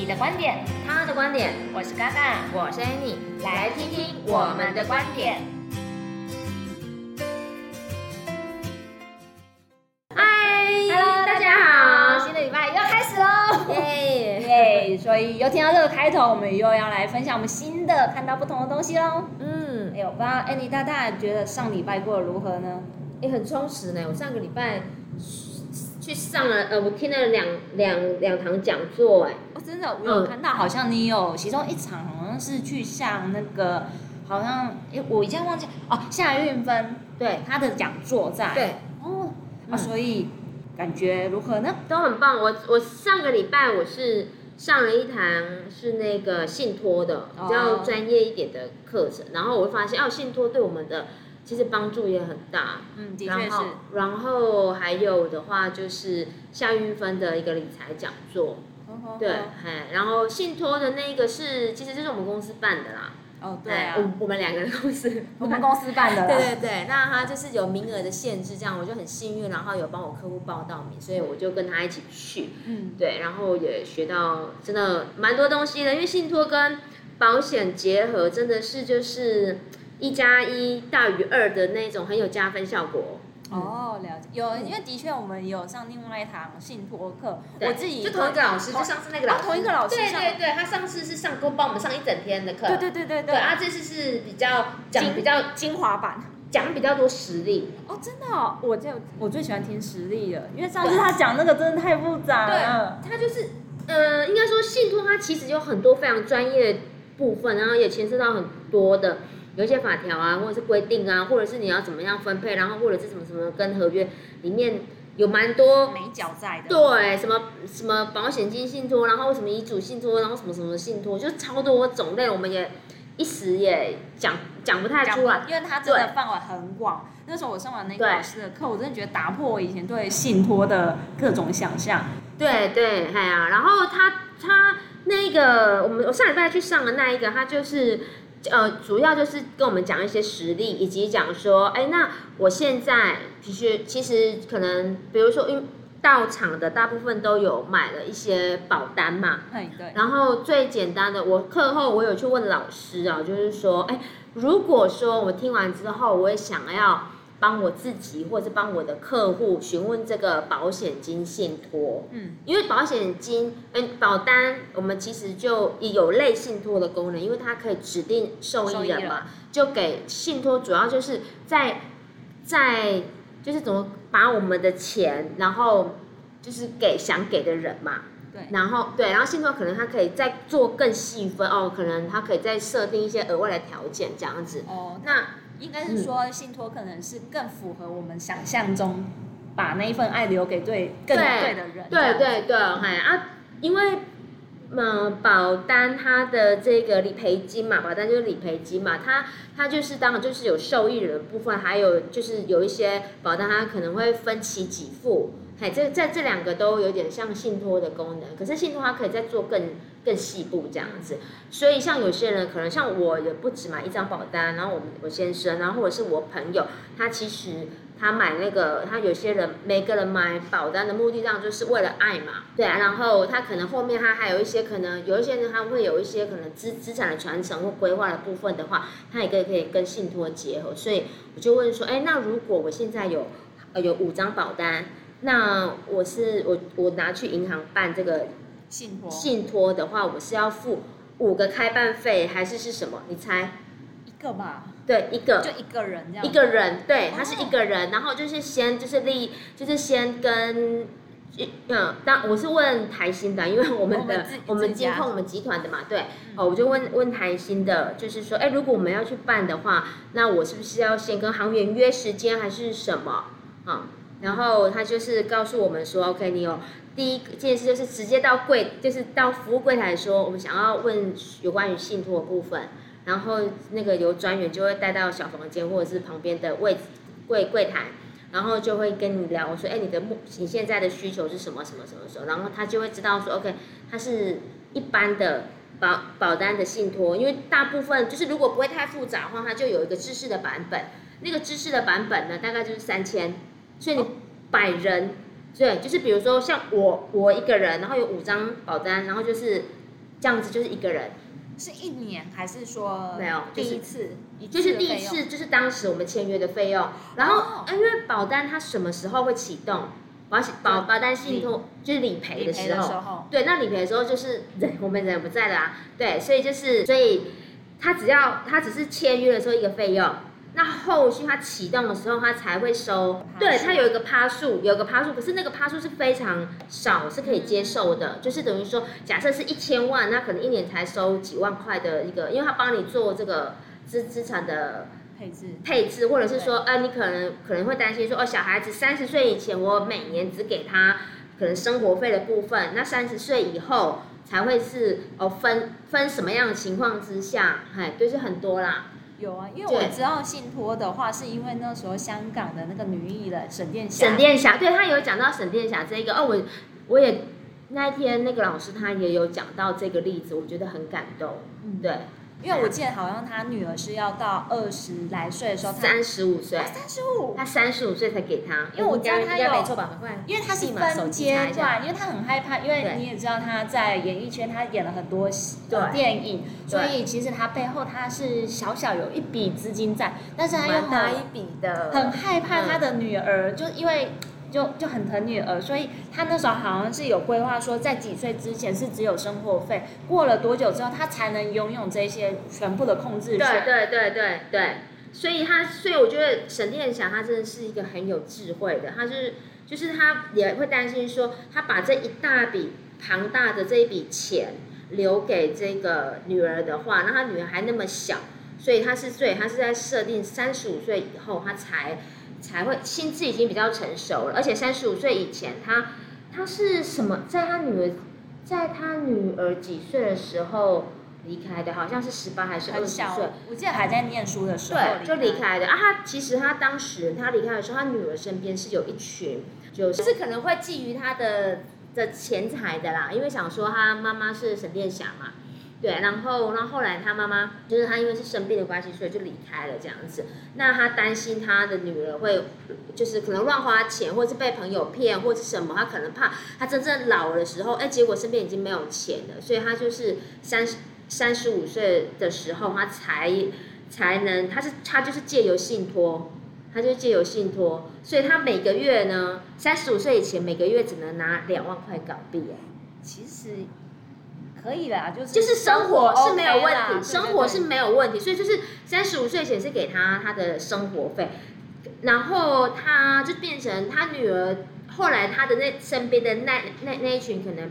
你的观点，他的观点，我是嘎嘎，我是 Annie，来听听我们的观点。Hi，Hello，大家好，新的礼拜又要开始喽，耶耶！所以又听到这个开头，我们又要来分享我们新的看到不同的东西喽。嗯，哎呦，不知道 Annie 大大觉得上礼拜过得如何呢？也很充实呢，我上个礼拜。去上了，呃，我听了两两两堂讲座，哎，哦，真的，我有看到，好像你有其中一场好像是去上那个，好像，哎，我一下忘记，哦，夏运芬，对，他的讲座在，对，哦，啊，所以感觉如何呢？都很棒，我我上个礼拜我是上了一堂是那个信托的比较专业一点的课程，然后我会发现，哦，信托对我们的。其实帮助也很大，嗯，的确是。然后还有的话就是夏韵芬的一个理财讲座，哦、对，嘿，然后信托的那个是，其实就是我们公司办的啦。哦，对啊，我我们两个公司，我们公司办的。对对对，那他就是有名额的限制，这样我就很幸运，然后有帮我客户报到名，所以我就跟他一起去，嗯，对，然后也学到真的蛮多东西的，因为信托跟保险结合，真的是就是。一加一大于二的那种很有加分效果。哦，了解。有，因为的确我们有上另外一堂信托课，我自己就同一个老师，就上次那个老师，同一个老师。对对对，他上次是上过帮我们上一整天的课。对对对对对。啊，这次是比较讲比较精华版，讲比较多实例。哦，真的哦，我就我最喜欢听实例了，因为上次他讲那个真的太复杂了。对，他就是，呃，应该说信托它其实有很多非常专业的部分，然后也牵涉到很多的。有一些法条啊，或者是规定啊，或者是你要怎么样分配，然后或者是什么什么跟合约里面有蛮多眉角在的。对，什么什么保险金信托，然后什么遗嘱信托，然后什么什么信托，就超多种类，我们也一时也讲讲不太出来，因为它真的范围很广。那时候我上完那个老师的课，我真的觉得打破我以前对信托的各种想象。对对，哎呀、啊，然后他他那个我们我上礼拜去上的那一个，他就是。呃，主要就是跟我们讲一些实例，以及讲说，哎，那我现在其实其实可能，比如说，因为到场的大部分都有买了一些保单嘛，哎，对。然后最简单的，我课后我有去问老师啊，就是说，哎，如果说我听完之后，我也想要。帮我自己或者帮我的客户询问这个保险金信托，嗯，因为保险金，嗯，保单，我们其实就有类信托的功能，因为它可以指定受益人嘛，就给信托，主要就是在在就是怎么把我们的钱，然后就是给想给的人嘛，对，然后对，然后信托可能它可以再做更细分哦，可能它可以再设定一些额外的条件这样子，哦，那。应该是说，信托可能是更符合我们想象中，把那一份爱留给对更对的人。对对对，哎啊，因为，嗯，保单它的这个理赔金嘛，保单就是理赔金嘛，它它就是当然就是有受益人的部分，还有就是有一些保单它可能会分期给付。哎，这在这两个都有点像信托的功能，可是信托它可以再做更更细部这样子，所以像有些人可能像我也不止买一张保单，然后我我先生，然后或者是我朋友，他其实他买那个，他有些人每个人买保单的目的上就是为了爱嘛，对啊，然后他可能后面他还有一些可能有一些人他会有一些可能资资产的传承或规划的部分的话，他也可以可以跟信托结合，所以我就问说，哎，那如果我现在有呃有五张保单？那我是我我拿去银行办这个信托信托的话，我是要付五个开办费还是是什么？你猜？一个吧。对，一个。就一个人这样。一个人，对，他是一个人，然后就是先就是立，就是先跟，嗯，当我是问台新的，因为我们的我们监控我们集团的嘛，对，哦，我就问问台新的，就是说，哎，如果我们要去办的话，那我是不是要先跟行员约时间还是什么？啊？然后他就是告诉我们说，OK，你有第一件事就是直接到柜，就是到服务柜台说，我们想要问有关于信托的部分，然后那个由专员就会带到小房间或者是旁边的位置柜柜台，然后就会跟你聊说，哎，你的目你现在的需求是什么什么什么时候，然后他就会知道说，OK，他是一般的保保单的信托，因为大部分就是如果不会太复杂的话，它就有一个知识的版本，那个知识的版本呢，大概就是三千。所以你百人，对，就是比如说像我我一个人，然后有五张保单，然后就是这样子，就是一个人，是一年还是说没有第一次？就是第一次，就是当时我们签约的费用。然后因为保单它什么时候会启动？保险保保单信托就是理赔的时候，对，那理赔的时候就是 人我们人不在了啊，对，所以就是所以他只要他只是签约的时候一个费用。那后续它启动的时候，它才会收。对，它有一个趴数，有一个趴数，可是那个趴数是非常少，是可以接受的。就是等于说，假设是一千万，那可能一年才收几万块的一个，因为它帮你做这个资资产的配置配置，或者是说，呃，你可能可能会担心说，哦，小孩子三十岁以前，我每年只给他可能生活费的部分，那三十岁以后才会是哦分分什么样的情况之下，哎，就是很多啦。有啊，因为我知道信托的话，是因为那时候香港的那个女艺人沈殿霞。沈殿霞，对，她有讲到沈殿霞这个哦，我我也那一天那个老师他也有讲到这个例子，我觉得很感动，嗯，对。因为我记得好像他女儿是要到二十来岁的时候，三十五岁，三十五，他三十五岁才给他，因为我知道他有，没错吧？因为他是分阶段，因为他很害怕，因为你也知道他在演艺圈，他演了很多电影，所以其实他背后他是小小有一笔资金在，但是他又拿一笔的，很害怕他的女儿，就因为。就就很疼女儿，所以他那时候好像是有规划说，在几岁之前是只有生活费，过了多久之后他才能拥有这些全部的控制权。对对对对对，所以他所以我觉得沈殿霞他真的是一个很有智慧的，他是就是他也会担心说，他把这一大笔庞大的这一笔钱留给这个女儿的话，那他女儿还那么小，所以他是所以他是在设定三十五岁以后他才。才会心智已经比较成熟了，而且三十五岁以前，他他是什么？在他女儿，在他女儿几岁的时候离开的？好像是十八还是二十岁？我记得还在念书的时候，对，就离开的啊。他其实他当时他离开的时候，他女儿身边是有一群，就是，就是可能会觊觎他的的钱财的啦，因为想说他妈妈是沈殿霞嘛。对，然后，然后后来他妈妈就是他，因为是生病的关系，所以就离开了这样子。那他担心他的女儿会，就是可能乱花钱，或是被朋友骗，或是什么，他可能怕他真正老的时候，哎，结果身边已经没有钱了，所以他就是三十三十五岁的时候，他才才能，他是他就是借由信托，他就借由信托，所以他每个月呢，三十五岁以前每个月只能拿两万块港币。其实。可以啦，就是就是生活是没有问题，生活是没有问题，所以就是三十五岁前是给他他的生活费，然后他就变成他女儿，后来他的那身边的那那那一群可能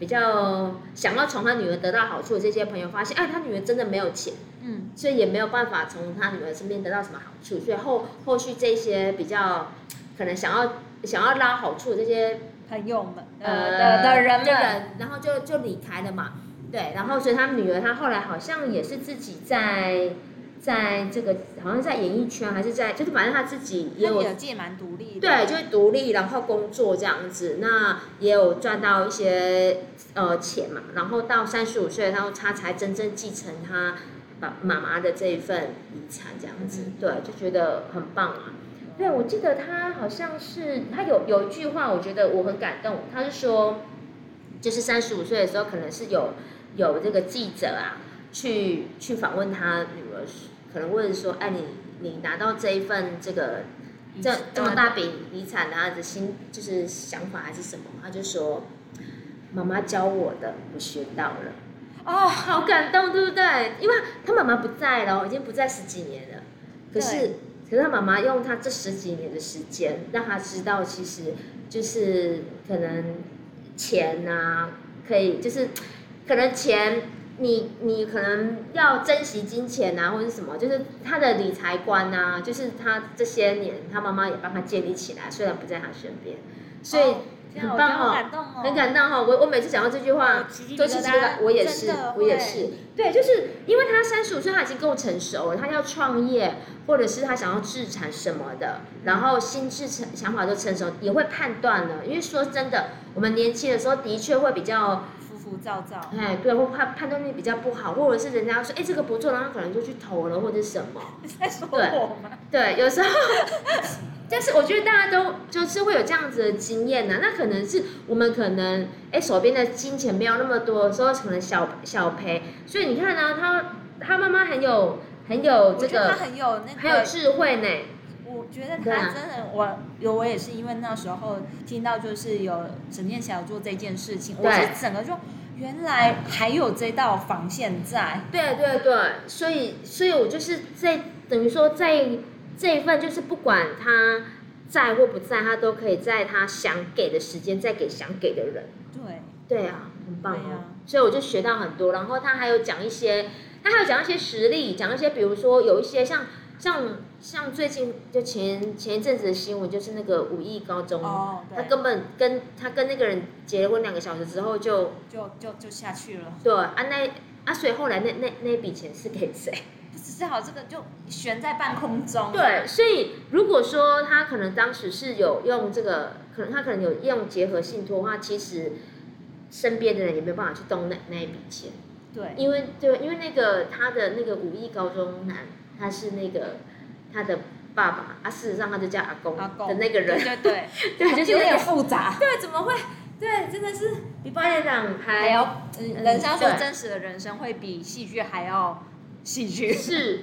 比较想要从他女儿得到好处的这些朋友发现，哎，他女儿真的没有钱，嗯，所以也没有办法从他女儿身边得到什么好处，所以后后续这些比较可能想要想要捞好处的这些。朋友们，呃的的人们，然后就就离开了嘛，对，然后所以他女儿，她后来好像也是自己在，在这个好像在演艺圈还是在，就是反正她自己也有，自己蛮独立的，对，就是独立，然后工作这样子，那也有赚到一些呃钱嘛，然后到三十五岁，然后她才真正继承她爸妈妈的这一份遗产这样子，对，就觉得很棒啊。对，我记得他好像是他有有一句话，我觉得我很感动。他是说，就是三十五岁的时候，可能是有有这个记者啊，去去访问他女儿，可能问说：“哎，你你拿到这一份这个这这么大笔遗产，他的心就是想法还是什么？”他就说：“妈妈教我的，我学到了。”哦，好感动，对不对？因为他妈妈不在了，已经不在十几年了，可是。可是他妈妈用他这十几年的时间，让他知道，其实就是可能钱呐、啊，可以就是可能钱你你可能要珍惜金钱啊，或者什么，就是他的理财观啊，就是他这些年他妈妈也帮他建立起来，虽然不在他身边，所以。哦很棒哦，很感动哈！我我每次讲到这句话，都是觉得，我也是，我也是。对，就是因为他三十五岁，他已经够成熟了，他要创业，或者是他想要自产什么的，然后心智成想法都成熟，也会判断了。因为说真的，我们年轻的时候的确会比较浮浮躁躁，哎，对，会判判断力比较不好，或者是人家说，哎，这个不错，然后可能就去投了，或者什么。你在说我吗？对，对，有时候。但是我觉得大家都就是会有这样子的经验呢，那可能是我们可能哎手边的金钱没有那么多，所以可能小小赔。所以你看呢，他他妈妈很有很有这个，他很有那个很有智慧呢。我觉得他真的，我有我也是因为那时候听到就是有沈念小做这件事情，我是整个就原来还有这道防线在。对对对，所以所以我就是在等于说在。这一份就是不管他在或不在，他都可以在他想给的时间再给想给的人。对，对啊，很棒啊！所以我就学到很多。然后他还有讲一些，他还有讲一些实例，讲一些，比如说有一些像像像最近就前前一阵子的新闻，就是那个五亿高中，哦，他根本跟他跟那个人结了婚两个小时之后就就就就下去了。对啊，那啊，所以后来那那那笔钱是给谁？只好这个就悬在半空中。对，所以如果说他可能当时是有用这个，可能他可能有用结合信托的话，其实身边的人也没有办法去动那那一笔钱。对，因为对，因为那个他的那个五亿高中男，他是那个他的爸爸啊，事实上他就叫阿公的那个人。对对 对，就是有点复杂。对，怎么会？对，真的是比八点档还要，嗯，人生说真实的人生会比戏剧还要。戏剧是，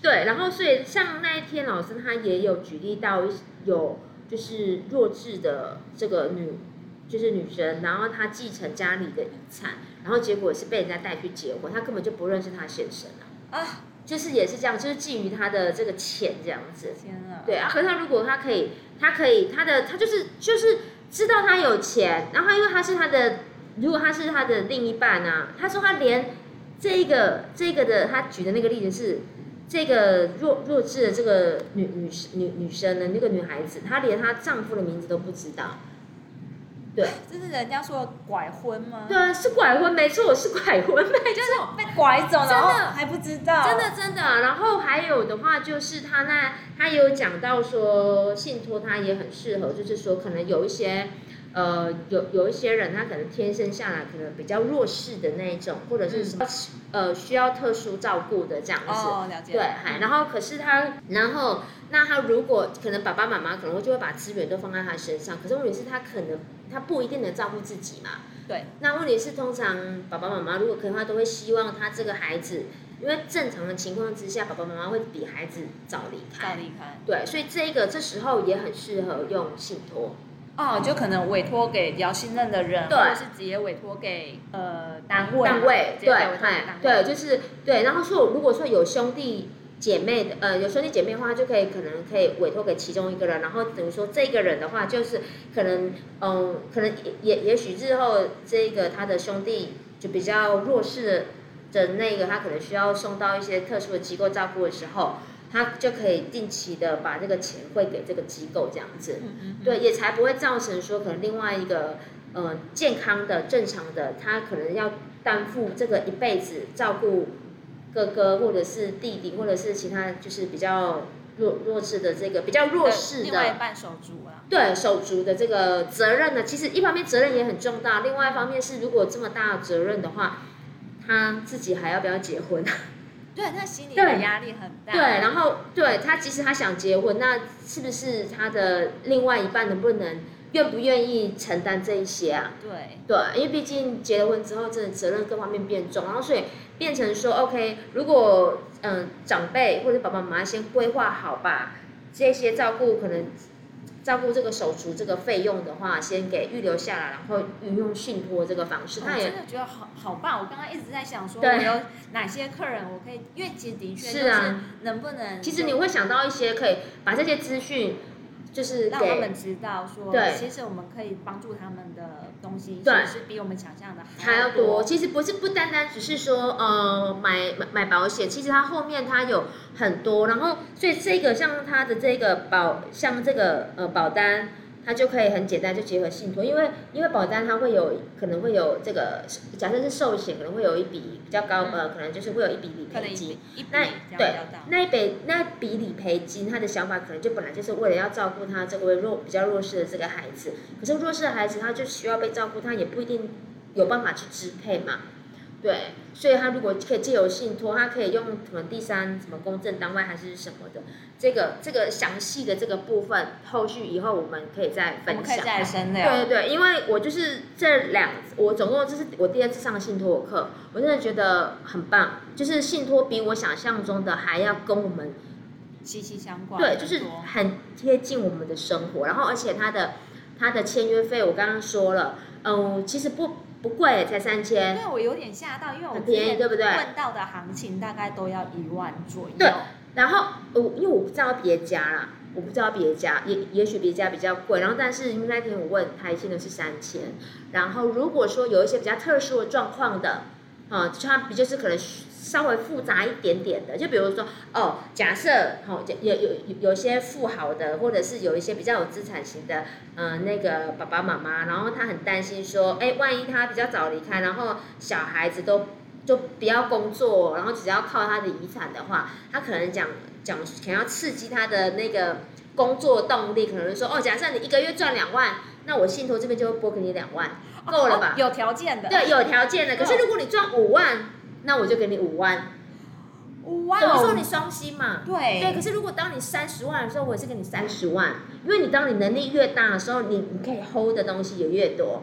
对，然后所以像那一天老师他也有举例到有就是弱智的这个女就是女生，然后她继承家里的遗产，然后结果是被人家带去结婚，她根本就不认识她先生啊，啊，就是也是这样，就是觊觎她的这个钱这样子，天啊，对啊，可是他如果他可以，他可以他的他就是就是知道他有钱，然后因为他是他的，如果他是他的另一半啊，他说他连。这个这个的他举的那个例子是，这个弱弱智的这个女女女女生的那个女孩子，她连她丈夫的名字都不知道。对，这是人家说的拐婚吗？对啊，是拐婚，没错，是拐婚，就是被拐走了，真的还不知道，真的真的。然后还有的话就是他那他有讲到说信托他也很适合，就是说可能有一些。呃，有有一些人，他可能天生下来可能比较弱势的那一种，或者是什么、嗯、呃需要特殊照顾的这样子。哦，了解。对，嗯、然后可是他，然后那他如果可能爸爸妈妈可能会就会把资源都放在他身上，可是问题是，他可能他不一定能照顾自己嘛。对。那问题是，通常爸爸妈妈如果可以的话，都会希望他这个孩子，因为正常的情况之下，爸爸妈妈会比孩子早离开。早离开。对，所以这个这时候也很适合用信托。哦，就可能委托给比较信任的人，对或者是直接委托给呃单位。单位对，对，就是对。然后说，如果说有兄弟姐妹的，呃，有兄弟姐妹的话，就可以可能可以委托给其中一个人。然后等于说，这个人的话，就是可能，嗯、呃，可能也也许日后这个他的兄弟就比较弱势的那个，他可能需要送到一些特殊的机构照顾的时候。他就可以定期的把这个钱汇给这个机构，这样子，嗯嗯嗯。对，也才不会造成说可能另外一个呃健康的正常的，他可能要担负这个一辈子照顾哥哥或者是弟弟或者是其他就是比较弱弱势的这个比较弱势的另外半手足啊，对手足的这个责任呢，其实一方面责任也很重大，另外一方面是如果这么大的责任的话，他自己还要不要结婚？对，他心理的压力很大。对，然后对他，其实他想结婚，那是不是他的另外一半能不能愿不愿意承担这一些啊？对，对，因为毕竟结了婚之后，真的责任各方面变重，然后所以变成说，OK，如果嗯、呃、长辈或者爸爸妈妈先规划好吧，这些照顾可能。照顾这个手足这个费用的话，先给预留下来，然后运用信托这个方式。他也真的觉得好好棒。我刚刚一直在想说，我有哪些客人我可以，因为其实的确是能不能。其实你会想到一些可以把这些资讯就是让他们知道说，对，其实我们可以帮助他们的东西，对，是比我们想象的还要多。其实不是不单单只是说呃买买买保险，其实它后面它有很多，然后所以这个像它的这个保像这个呃保单。它就可以很简单就结合信托，因为因为保单它会有可能会有这个，假设是寿险可能会有一笔比较高呃，可能就是会有一笔理赔金。那对那一笔那笔理赔金，他的想法可能就本来就是为了要照顾他这位弱比较弱势的这个孩子，可是弱势的孩子他就需要被照顾，他也不一定有办法去支配嘛。对，所以他如果可以借由信托，他可以用什么第三什么公证单位还是什么的，这个这个详细的这个部分，后续以后我们可以再分享。可以再深聊。对对对，因为我就是这两，我总共这是我第二次上信托课，我真的觉得很棒，就是信托比我想象中的还要跟我们息息相关。对，就是很贴近我们的生活，然后而且它的它的签约费我刚刚说了，嗯，其实不。不贵，才三千。对，我有点吓到，因为我很便宜，对不对？问到的行情大概都要一万左右。对，然后我因为我不知道别家啦，我不知道别家，也也许别家比较贵。然后但是因为那天我问台新的是三千，然后如果说有一些比较特殊的状况的，啊，它比就是可能。稍微复杂一点点的，就比如说哦，假设哦，有有有有些富豪的，或者是有一些比较有资产型的，嗯、那个爸爸妈妈，然后他很担心说，哎，万一他比较早离开，然后小孩子都就不要工作，然后只要靠他的遗产的话，他可能讲讲想要刺激他的那个工作动力，可能说哦，假设你一个月赚两万，那我信托这边就会拨给你两万，够了吧？哦、有条件的，对，有条件的。可是如果你赚五万。那我就给你五万，五万。等于说你双薪嘛？对对。可是如果当你三十万的时候，我也是给你三十万，因为你当你能力越大的时候，你你可以 hold 的东西也越多。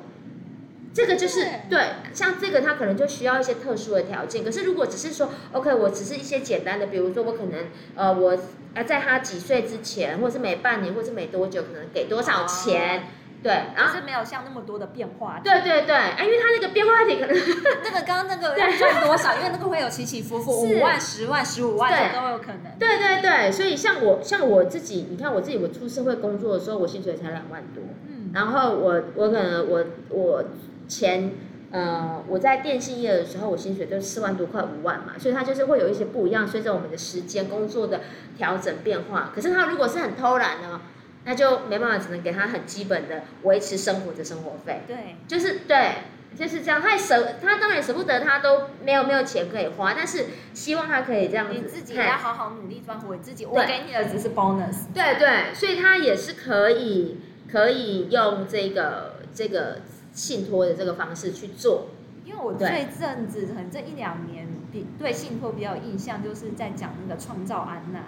这个就是对，像这个它可能就需要一些特殊的条件。可是如果只是说，OK，我只是一些简单的，比如说我可能呃，我呃在他几岁之前，或者是每半年，或者是每多久，可能给多少钱。哦对，然后是没有像那么多的变化。对对对，哎，因为它那个变化体可能 那个刚刚那个 要赚多少？因为那个会有起起伏伏，五万、十万、十五万都有可能。对对对，所以像我像我自己，你看我自己，我出社会工作的时候，我薪水才两万多。嗯。然后我我可能我我前呃我在电信业的时候，我薪水都是四万多块五万嘛，所以它就是会有一些不一样，随着我们的时间工作的调整变化。可是他如果是很偷懒呢？那就没办法，只能给他很基本的维持生活的生活费。对，就是对，就是这样。他也舍，他当然舍不得，他都没有没有钱可以花，但是希望他可以这样子。你自己也要好好努力赚回自己，我给你的只是 bonus。对对，所以他也是可以可以用这个这个信托的这个方式去做。因为我这阵子可能这一两年比对信托比较有印象，就是在讲那个创造安娜。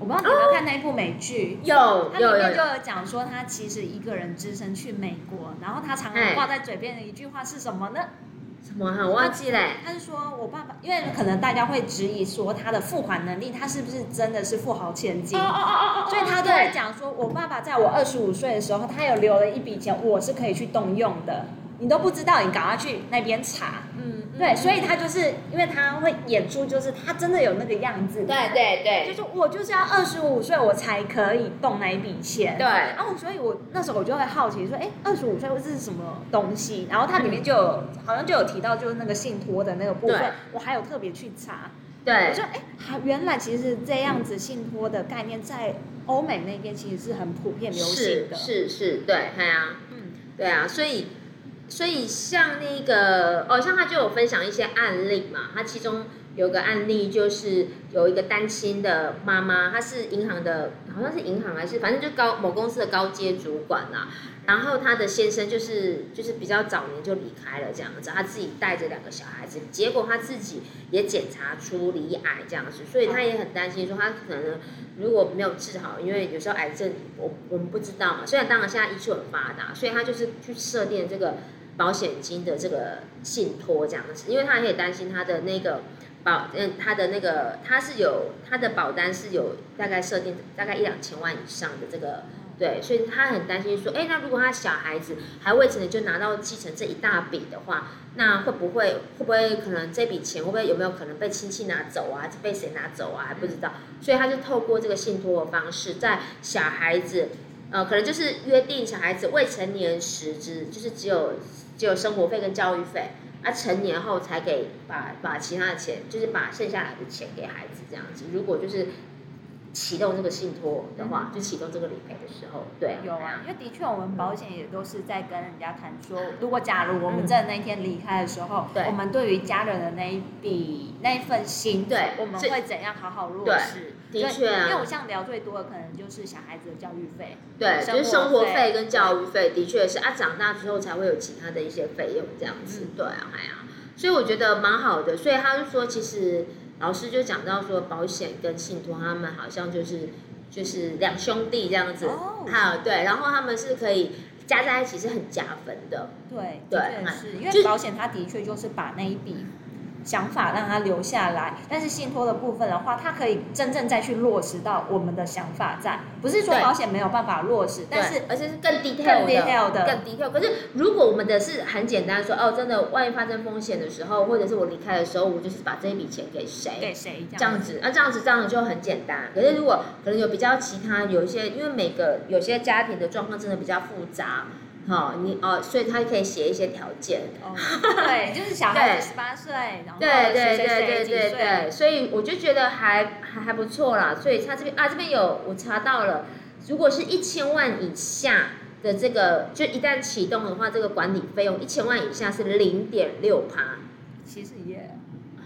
我不知道你有没有看那一部美剧，有、哦，它里面就有讲说他其实一个人只身去美国，然后他常常挂在嘴边的一句话是什么呢？什么？我忘记嘞。他是说我爸爸，因为可能大家会质疑说他的付款能力，他是不是真的是富豪千金？哦哦哦哦。所以他就会讲说，我爸爸在我二十五岁的时候，他有留了一笔钱，我是可以去动用的。你都不知道，你赶快去那边查。嗯，对，所以他就是因为他会演出，就是他真的有那个样子。对对对，就是我就是要二十五岁我才可以动那一笔钱。对，然后所以我那时候我就会好奇说，哎，二十五岁这是什么东西？然后它里面就有好像就有提到，就是那个信托的那个部分，我还有特别去查。对，我说，哎，原来其实这样子信托的概念在欧美那边其实是很普遍流行的。是是是，对，对啊，嗯，对啊，所以。所以像那个哦，像他就有分享一些案例嘛，他其中有个案例就是有一个单亲的妈妈，她是银行的，好像是银行还是反正就高某公司的高阶主管呐、啊。然后他的先生就是就是比较早年就离开了这样子，他自己带着两个小孩子，结果他自己也检查出罹癌这样子，所以他也很担心说他可能如果没有治好，因为有时候癌症我我们不知道嘛，虽然当然现在医术很发达，所以他就是去设定这个。保险金的这个信托这样子，因为他也担心他的那个保，嗯，他的那个他是有他的保单是有大概设定大概一两千万以上的这个，对，所以他很担心说，哎，那如果他小孩子还未成年就拿到继承这一大笔的话，那会不会会不会可能这笔钱会不会有没有可能被亲戚拿走啊？被谁拿走啊？还不知道，所以他就透过这个信托的方式，在小孩子。呃，可能就是约定小孩子未成年时只就是只有只有生活费跟教育费，啊，成年后才给把把其他的钱，就是把剩下来的钱给孩子这样子。如果就是。启动这个信托的话，就启动这个理赔的时候，对，有啊，因为的确我们保险也都是在跟人家谈说，如果假如我们在那一天离开的时候，对，我们对于家人的那一笔那一份心，对，我们会怎样好好落实？的确啊，因为我像聊最多的可能就是小孩子的教育费，对，就是生活费跟教育费，的确是啊，长大之后才会有其他的一些费用这样子，对啊，哎呀，所以我觉得蛮好的，所以他就说其实。老师就讲到说，保险跟信托他们好像就是就是两兄弟这样子，好、oh. 对，然后他们是可以加在一起是很加分的，对对，是因为保险它的确就是把那一笔。想法让他留下来，但是信托的部分的话，它可以真正再去落实到我们的想法在，不是说保险没有办法落实，但是而且是更 detail 的，更 detail。可是如果我们的是很简单说，哦，真的，万一发生风险的时候，或者是我离开的时候，我就是把这一笔钱给谁，给谁这样子，那、啊、这样子这样子就很简单。可是如果可能有比较其他有一些，因为每个有些家庭的状况真的比较复杂。好，你哦，所以他可以写一些条件。哦，对，就是小孩子十八岁，然后对对对对对对，所以我就觉得还还还不错啦。所以他这边啊，这边有我查到了，如果是一千万以下的这个，就一旦启动的话，这个管理费用一千万以下是零点六趴。其实也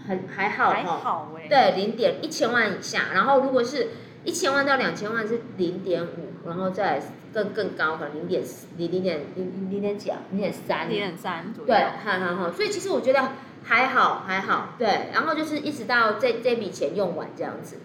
很还好还好哎。对，零点一千万以下，然后如果是一千万到两千万是零点五，然后再。更更高，可能零点，零零点零零点几啊，零点三，零点三左右。对，好好好，所以其实我觉得还好还好，对。然后就是一直到这这笔钱用完这样子，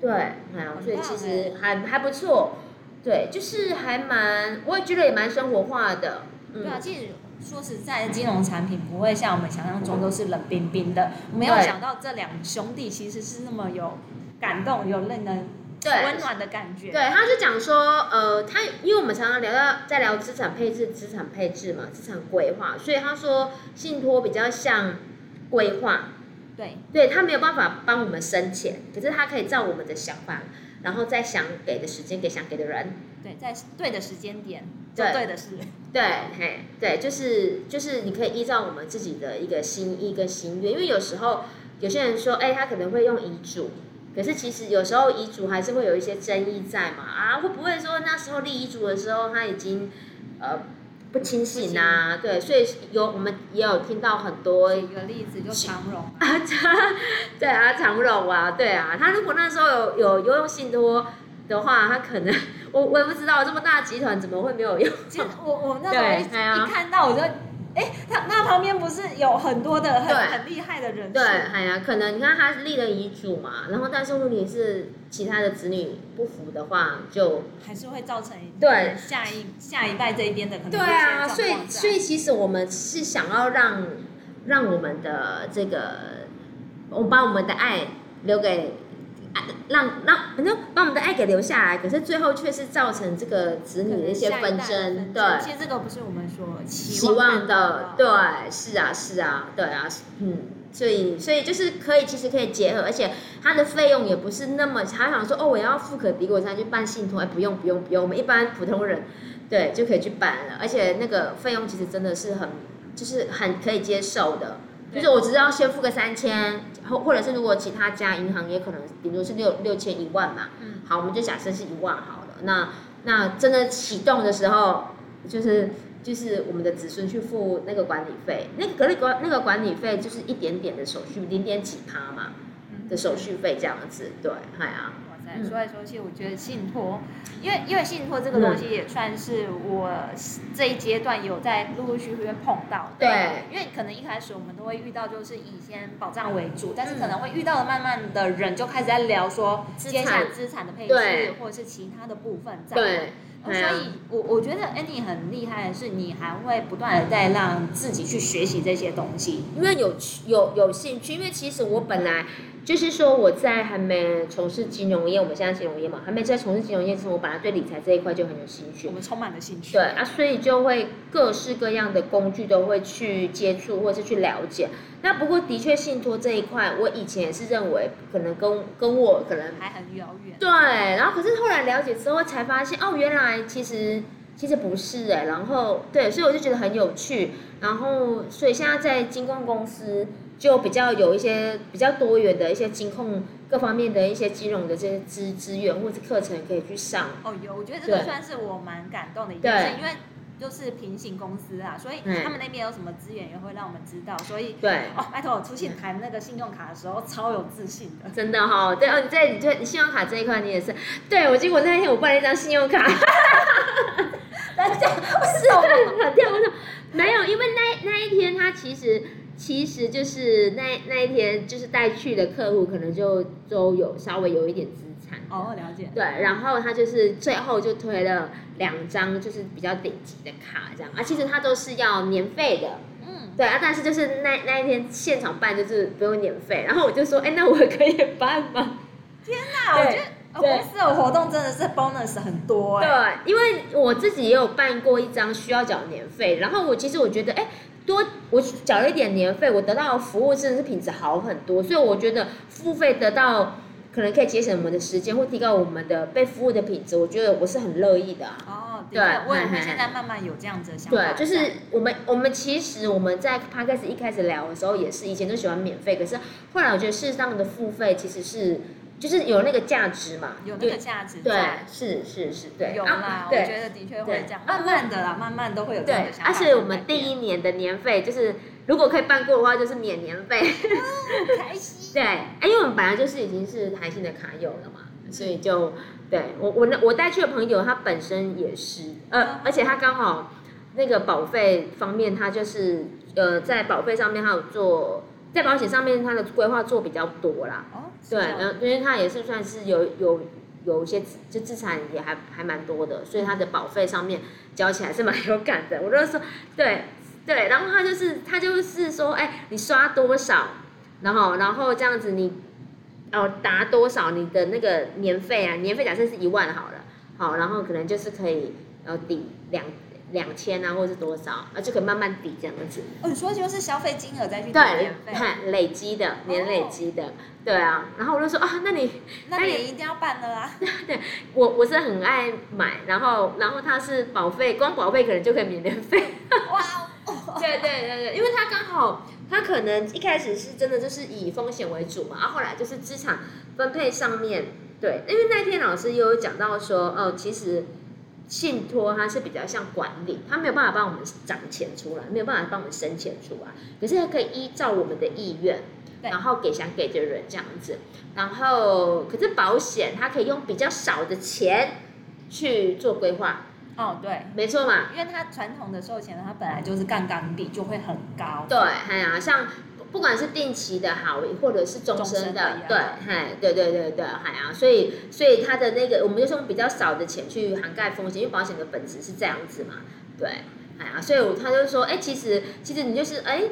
对，哎呀，所以其实还还不错，对，就是还蛮，我也觉得也蛮生活化的。对啊，其实说实在的，金融产品不会像我们想象中都是冷冰冰的。没有想到这两兄弟其实是那么有感动，有令人。对，温暖的感觉。对，他就讲说，呃，他因为我们常常聊到在聊资产配置、资产配置嘛，资产规划，所以他说信托比较像规划。对，对他没有办法帮我们生钱，可是他可以照我们的想法，然后再想给的时间给想给的人。对，在对的时间点做对的事。对，嘿，对，就是就是你可以依照我们自己的一个心意跟心愿，因为有时候有些人说，哎，他可能会用遗嘱。可是其实有时候遗嘱还是会有一些争议在嘛啊，会不会说那时候立遗嘱的时候他已经呃不清醒呐、啊？对，所以有我们也有听到很多一个例子，就长荣 啊，对啊，长荣啊，对啊，他如果那时候有有有用信托的话，他可能我我也不知道这么大集团怎么会没有用。其实我我那时候,一看到我就。哎，他那旁边不是有很多的很很厉害的人？对，哎呀，可能你看他立了遗嘱嘛，然后但是问题是其他的子女不服的话，就还是会造成对下一下一代这一边的可能。对啊，所以所以其实我们是想要让让我们的这个，我把我们的爱留给。让让反正把我们的爱给留下来，可是最后却是造成这个子女的一些纷争。对，其实这个不是我们说期望的。对，是啊，是啊，对啊，嗯，所以所以就是可以，其实可以结合，而且它的费用也不是那么，他想说哦，我要富可敌国才去办信托，哎，不用不用不用，我们一般普通人对就可以去办了，而且那个费用其实真的是很就是很可以接受的。就是我只是要先付个三千，或或者是如果其他家银行也可能，比如是六六千一万嘛，嗯，好，我们就假设是一万好了。那那真的启动的时候，就是就是我们的子孙去付那个管理费，那个管那个管理费就是一点点的手续，零点几趴嘛的手续费这样子，对，嗨啊。说来说去，我觉得信托，因为因为信托这个东西也算是我这一阶段有在陆陆续续碰到的。对，因为可能一开始我们都会遇到，就是以先保障为主，但是可能会遇到的慢慢的人就开始在聊说接下来资产的配置，或者是其他的部分在。对。所以我我觉得 Annie 很厉害的是，你还会不断的在让自己去学习这些东西，因为有有有兴趣，因为其实我本来。就是说我在还没从事金融业，我们现在金融业嘛，还没在从事金融业之前，我本来对理财这一块就很有兴趣，我们充满了兴趣。对啊，所以就会各式各样的工具都会去接触或是去了解。那不过的确信托这一块，我以前也是认为可能跟跟我可能还很遥远。对，然后可是后来了解之后才发现，哦，原来其实其实不是哎，然后对，所以我就觉得很有趣。然后所以现在在金控公司就比较有一些比较多元的一些金控各方面的一些金融的这些资资源或者课程可以去上。哦，有，我觉得这个算是我蛮感动的一件事，因为。就是平行公司啊，所以他们那边有什么资源也会让我们知道。所以对哦，拜托我出去谈那个信用卡的时候超有自信的，真的哈、哦。对哦，你在你在信用卡这一块你也是。对，我记得我那一天我办了一张信用卡，哈哈哈哈哈。是，很跳跳。没有，因为那那一天他其实其实就是那那一天就是带去的客户可能就都有稍微有一点资产。哦，了解。对，然后他就是最后就推了。两张就是比较顶级的卡，这样啊，其实他都是要年费的，嗯，对啊，但是就是那那一天现场办就是不用年费，然后我就说，哎，那我可以办吗？天哪，我觉得公司的活动真的是 bonus 很多哎，对，因为我自己也有办过一张需要缴年费，然后我其实我觉得，哎，多我缴了一点年费，我得到的服务真的是品质好很多，所以我觉得付费得到。可能可以节省我们的时间，或提高我们的被服务的品质。我觉得我是很乐意的。哦，对，我也会现在慢慢有这样子的想法。对，就是我们我们其实我们在 Podcast 一开始聊的时候，也是以前都喜欢免费，可是后来我觉得适当的付费其实是就是有那个价值嘛，有那个价值。对，是是是，对，有啦，我觉得的确会这样，慢慢的啦，慢慢都会有这样的想法。而且我们第一年的年费就是。如果可以办过的话，就是免年费。开心。对，哎，因为我们本来就是已经是台新的卡友了嘛，所以就对我我我带去的朋友，他本身也是，呃，而且他刚好那个保费方面，他就是呃在保费上面他有做，在保险上面他的规划做比较多啦。哦。对，然后，因为他也是算是有有有一些就资产也还还蛮多的，所以他的保费上面交起来是蛮 有感的。我就说对。对，然后他就是他就是说，哎，你刷多少，然后然后这样子你，哦达多少你的那个年费啊，年费假设是一万好了，好，然后可能就是可以呃抵两两千啊，或者是多少，啊就可以慢慢抵这样子。哦，你说就是消费金额再去抵年费，看累积的年累积的，对啊。然后我就说啊，那你那你一定要办的啦。对，我我是很爱买，然后然后它是保费，光保费可能就可以免年费。哇。对对对对，因为他刚好，他可能一开始是真的就是以风险为主嘛，然后后来就是资产分配上面，对，因为那天老师也有讲到说，哦，其实信托它是比较像管理，它没有办法帮我们涨钱出来，没有办法帮我们生钱出来，可是它可以依照我们的意愿，然后给想给的人这样子，然后可是保险它可以用比较少的钱去做规划。哦，对，没错嘛，因为它传统的寿险呢，它本来就是杠杆比就会很高。对，哎呀，像不管是定期的好，或者是终身的，身对，嗨，对对对对，哎啊，所以所以它的那个，我们就用比较少的钱去涵盖风险，因为保险的本质是这样子嘛，对，哎啊，所以他就说，哎，其实其实你就是，哎，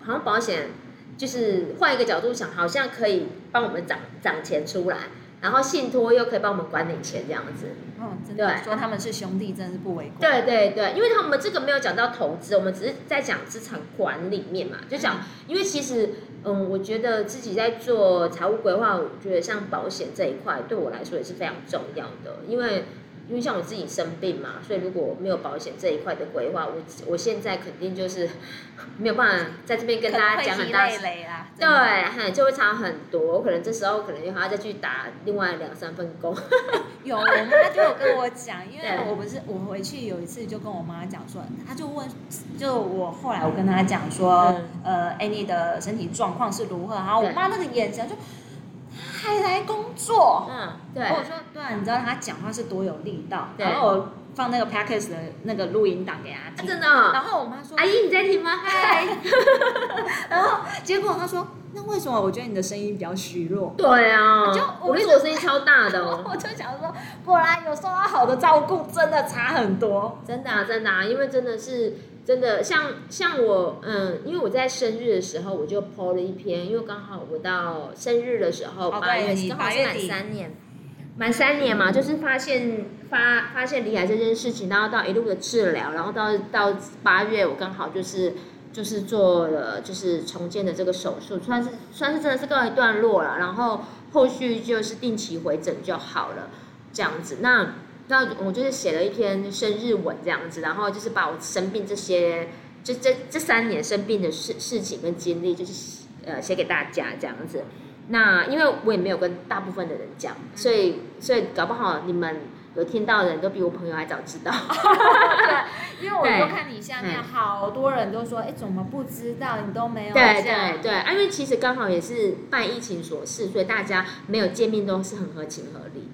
好像保险就是换一个角度想，好像可以帮我们涨涨钱出来。然后信托又可以帮我们管理钱这样子，嗯，真的对说他们是兄弟，真是不为过。对对对，因为他们这个没有讲到投资，我们只是在讲资产管理面嘛，就讲，嗯、因为其实，嗯，我觉得自己在做财务规划，我觉得像保险这一块对我来说也是非常重要的，因为。因为像我自己生病嘛，所以如果没有保险这一块的规划，我我现在肯定就是 没有办法在这边跟大家讲很大。对，嘿，就会差很多。我可能这时候可能又还要再去打另外两三份工。有，我妈就有跟我讲，因为我 不是我回去有一次就跟我妈讲说，她就问，就我后来我跟她讲说，呃，Annie 的身体状况是如何，然后我妈那个眼神就。还来工作，嗯，对。我说，对啊，你知道他讲话是多有力道。然后我放那个 Podcast 的那个录音档给他听，真的。然后我妈说：“阿姨你在听吗？” 嗨。然后结果他说：“那为什么我觉得你的声音比较虚弱？对啊，就我那种声音超大的哦。我就想说，果然有受到好的照顾，真的差很多。真的啊，真的啊，因为真的是真的，像像我，嗯，因为我在生日的时候我就 po 了一篇，因为刚好我到生日的时候八月刚好是满三年，满三年嘛，就是发现发发现离癌这件事情，然后到一路的治疗，然后到到八月我刚好就是。就是做了，就是重建的这个手术，算是算是真的是告一段落了。然后后续就是定期回诊就好了，这样子。那那我就是写了一篇生日文这样子，然后就是把我生病这些，就这这三年生病的事事情跟经历，就是呃写给大家这样子。那因为我也没有跟大部分的人讲，所以所以搞不好你们。有听到的人都比我朋友还早知道，对，因为我都看你下面好多人都说，哎，怎么不知道？你都没有对对对，因为其实刚好也是拜疫情所赐，所以大家没有见面都是很合情合理。嗯、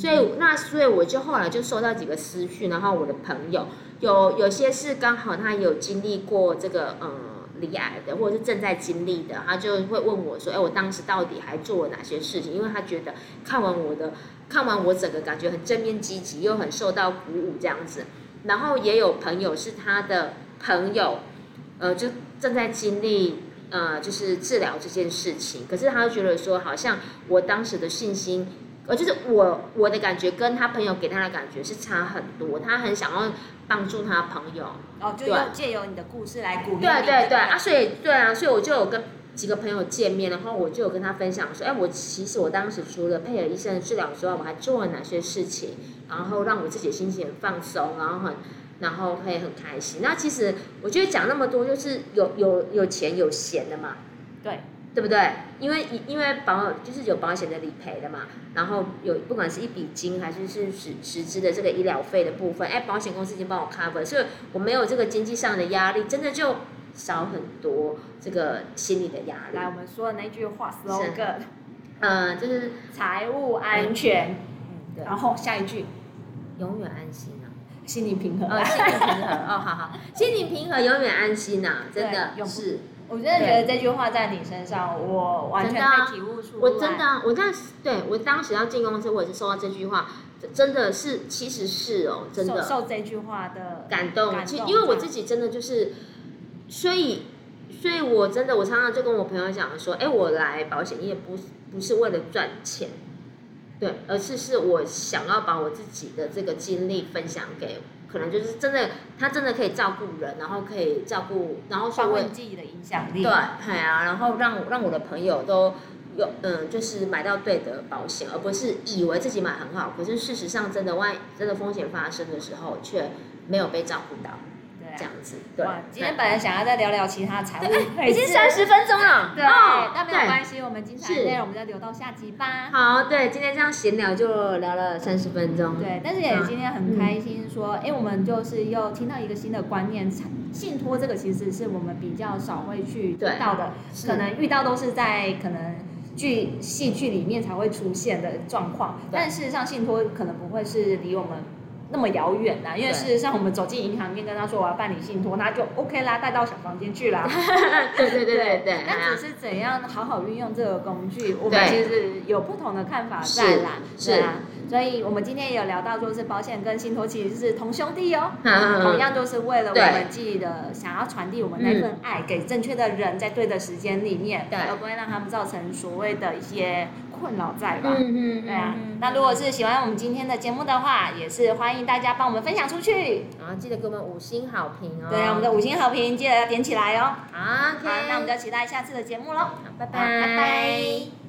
所以那所以我就后来就收到几个私讯，然后我的朋友有有些是刚好他有经历过这个嗯罹癌的，或者是正在经历的，他就会问我说，哎，我当时到底还做了哪些事情？因为他觉得看完我的。看完我整个感觉很正面积极，又很受到鼓舞这样子。然后也有朋友是他的朋友，呃，就正在经历呃，就是治疗这件事情。可是他觉得说，好像我当时的信心，呃，就是我我的感觉跟他朋友给他的感觉是差很多。他很想要帮助他朋友，哦，就要借由你的故事来鼓励。对对对啊，所以对啊，所以我就有跟。几个朋友见面，然后我就有跟他分享说，哎，我其实我当时除了配合医生的治疗之外，我还做了哪些事情，然后让我自己的心情很放松，然后很，然后可以很开心。那其实我觉得讲那么多，就是有有有钱有闲的嘛，对，对不对？因为因为保就是有保险的理赔的嘛，然后有不管是一笔金还是是实实质的这个医疗费的部分，哎，保险公司已经帮我 cover，所以我没有这个经济上的压力，真的就。少很多这个心理的压力。来，我们说的那句话 slogan，嗯，就是财务安全。嗯，对。然后下一句，永远安心啊，心理平衡。哦，心理平衡。哦，好好，心理平衡，永远安心呐，真的是。我真的觉得这句话在你身上，我完全可以体悟出来。我真的，我当时对我当时要进公司，我也是收到这句话，真的是，其实是哦，真的受这句话的感动。其实因为我自己真的就是。所以，所以我真的，我常常就跟我朋友讲说，哎，我来保险业不不是为了赚钱，对，而是是我想要把我自己的这个经历分享给，可能就是真的，他真的可以照顾人，然后可以照顾，然后发挥自己的影响力，对，对啊，然后让让我的朋友都有，嗯，就是买到对的保险，而不是以为自己买很好，可是事实上真的万一真的风险发生的时候，却没有被照顾到。这样子，对。今天本来想要再聊聊其他财务，已经三十分钟了。对，那没关系，我们精彩的内容我们再留到下集吧。好，对，今天这样闲聊就聊了三十分钟。对，但是也今天很开心，说，哎，我们就是又听到一个新的观念，信托这个其实是我们比较少会去遇到的，可能遇到都是在可能剧戏剧里面才会出现的状况，但事实上信托可能不会是离我们。那么遥远呐，因为事实上我们走进银行店跟他说我要办理信托，那就 OK 啦，带到小房间去啦。对对对对对。那只是怎样好好运用这个工具，我们其实有不同的看法在啦。是啊，所以我们今天也有聊到，说是保险跟信托其实是同兄弟哦，同样都是为了我们自己的想要传递我们那份爱给正确的人，在对的时间里面，而不会让他们造成所谓的一些。困扰在吧？嗯嗯，对啊。那如果是喜欢我们今天的节目的话，也是欢迎大家帮我们分享出去。啊，记得给我们五星好评哦。对啊，我们的五星好评记得要点起来哦。好，那我们就期待下次的节目喽。好拜拜，拜拜。